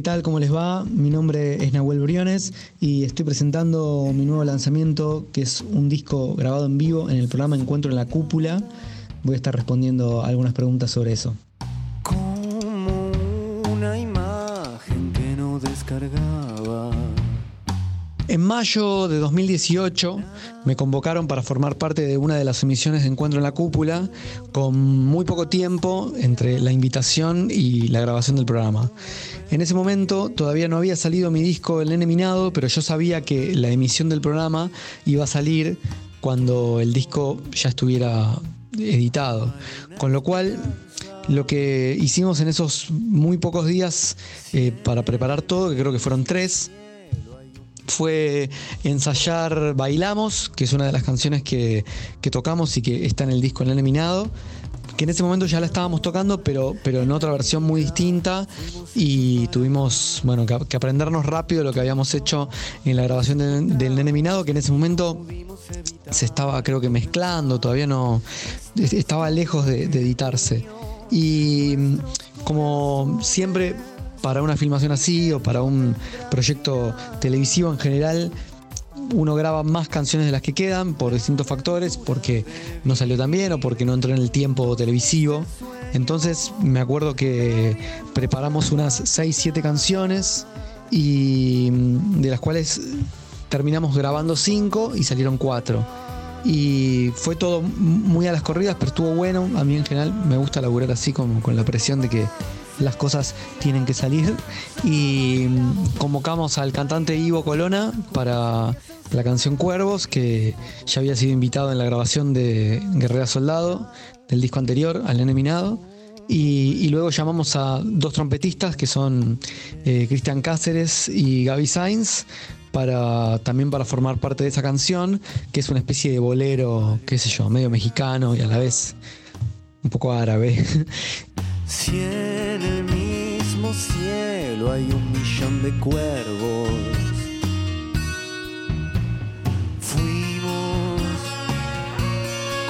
¿Qué tal? ¿Cómo les va? Mi nombre es Nahuel Briones y estoy presentando mi nuevo lanzamiento, que es un disco grabado en vivo en el programa Encuentro en la Cúpula. Voy a estar respondiendo algunas preguntas sobre eso. Mayo de 2018 me convocaron para formar parte de una de las emisiones de Encuentro en la Cúpula con muy poco tiempo entre la invitación y la grabación del programa. En ese momento todavía no había salido mi disco El Nene Minado, pero yo sabía que la emisión del programa iba a salir cuando el disco ya estuviera editado. Con lo cual lo que hicimos en esos muy pocos días eh, para preparar todo, que creo que fueron tres, fue ensayar Bailamos, que es una de las canciones que, que tocamos y que está en el disco El Eliminado que en ese momento ya la estábamos tocando, pero, pero en otra versión muy distinta y tuvimos bueno, que, aprendernos rápido lo que habíamos hecho en la grabación del, Nene Minado, que en ese momento se estaba creo que mezclando, todavía no estaba lejos de editarse. Y como siempre para una filmación así o para un proyecto televisivo en general, uno graba más canciones de las que quedan por distintos factores, porque no salió tan bien o porque no entró en el tiempo televisivo. Entonces me acuerdo que preparamos unas 6, 7 canciones y mm, de las cuales terminamos grabando 5 y salieron 4. Y fue todo muy a las corridas, pero estuvo bueno. A mí en general me gusta laburar así con, con la presión de que las cosas tienen que salir. Y mm, convocamos al cantante Ivo Colona para la canción Cuervos, que ya había sido invitado en la grabación de Guerrera Soldado, del disco anterior, al Eneminado. Y, luego llamamos a dos trompetistas que son eh, Cristian Cáceres y Gaby Sainz para también para formar parte de esa canción, que es una especie de bolero, qué sé yo, medio mexicano y a la vez un poco árabe. hay un millón de cuervos, fuimos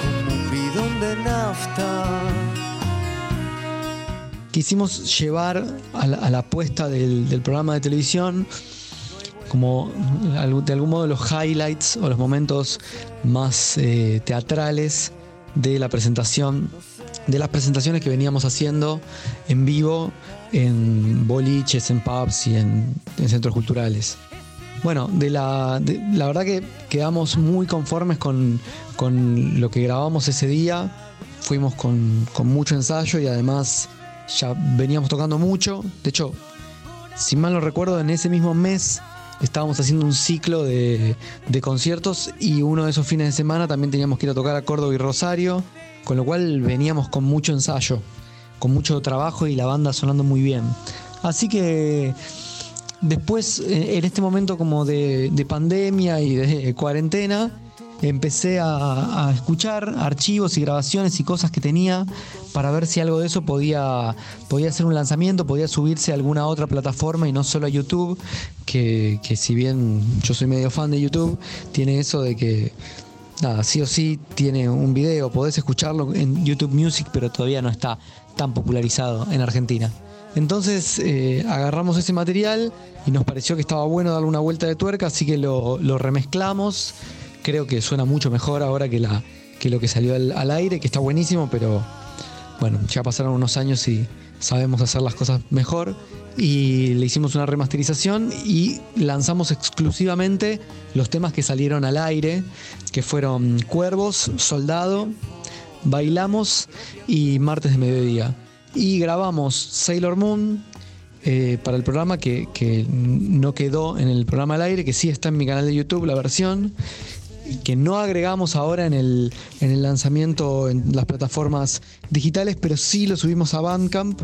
como un bidón de nafta. Quisimos llevar a la, puesta del, programa de televisión como de algún modo los highlights o los momentos más eh, teatrales de la presentación de las presentaciones que veníamos haciendo en vivo en boliches, en pubs y en, centros culturales. Bueno, de la, la verdad que quedamos muy conformes con, lo que grabamos ese día. Fuimos con, mucho ensayo y además ya veníamos tocando mucho. De hecho, si mal no recuerdo, en ese mismo mes estábamos haciendo un ciclo de, de conciertos y uno de esos fines de semana también teníamos que ir a tocar a Córdoba y Rosario con lo cual veníamos con mucho ensayo, con mucho trabajo y la banda sonando muy bien. Así que después, eh, en este momento como de, pandemia y de cuarentena, empecé a, escuchar archivos y grabaciones y cosas que tenía para ver si algo de eso podía, podía hacer un lanzamiento, podía subirse a alguna otra plataforma y no solo a YouTube, que si bien yo soy medio fan de YouTube, tiene eso de que nada, sí o sí tiene un video, podés escucharlo en YouTube Music, pero todavía no está tan popularizado en Argentina. Entonces eh, agarramos ese material y nos pareció que estaba bueno darle una vuelta de tuerca, así que lo, remezclamos. Creo que suena mucho mejor ahora que, la, que lo que salió al aire, que está buenísimo, pero bueno, ya pasaron unos años y sabemos hacer las cosas mejor y le hicimos una remasterización y lanzamos exclusivamente los temas que salieron al aire, que fueron Cuervos, Soldado, Bailamos y Martes de Mediodía. Y grabamos Sailor Moon eh, para el programa que, que no quedó en el programa al aire, que sí está en mi canal de YouTube la versión que no agregamos ahora en el, en el lanzamiento en las plataformas digitales, pero sí lo subimos a Bandcamp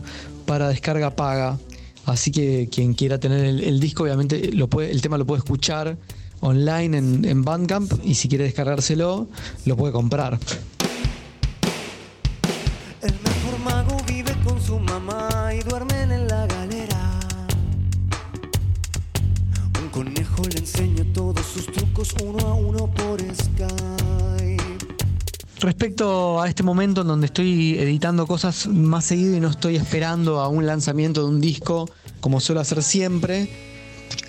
para descarga paga. Así que quien quiera tener el, disco, obviamente el tema lo puede escuchar online en, en Bandcamp y si quiere descargárselo, lo puede comprar. El mejor mago vive con su mamá todos sus trucos uno a uno por Skype. Respecto a este momento en donde estoy editando cosas más seguido y no estoy esperando a un lanzamiento de un disco como suelo hacer siempre,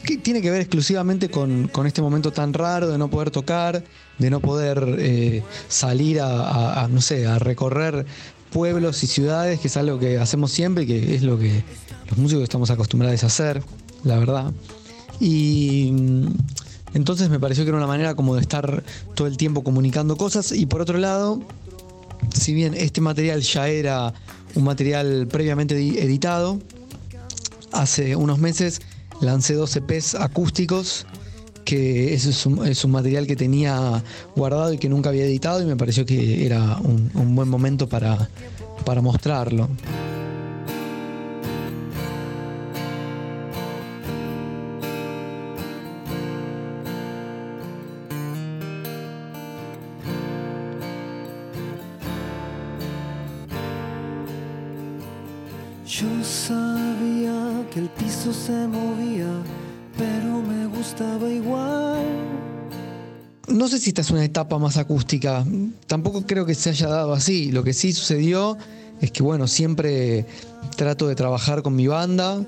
que tiene que ver exclusivamente con, este momento tan raro de no poder tocar, de no poder eh, salir a, no sé, a recorrer pueblos y ciudades, que es algo que hacemos siempre y que es lo que los músicos estamos acostumbrados a hacer, la verdad. Y entonces me pareció que era una manera como de estar todo el tiempo comunicando cosas y por otro lado, si bien este material ya era un material previamente editado, hace unos meses lancé dos EPs acústicos que ese es un, material que tenía guardado y que nunca había editado y me pareció que era un, buen momento para, para mostrarlo. Yo sabía que el piso se movía, pero me gustaba igual. No sé si esta es una etapa más acústica, tampoco creo que se haya dado así. Lo que sí sucedió es que, bueno, siempre trato de trabajar con mi banda,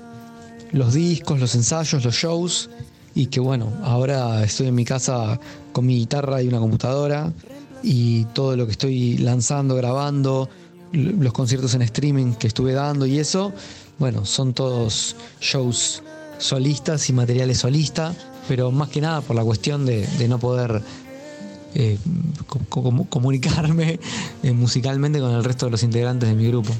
los discos, los ensayos, los shows, y que, bueno, ahora estoy en mi casa con mi guitarra y una computadora, y todo lo que estoy lanzando, grabando, los conciertos en streaming que estuve dando y eso, bueno, son todos shows solistas y materiales solistas, pero más que nada por la cuestión de, no poder eh, comunicarme eh, musicalmente con el resto de los integrantes de mi grupo.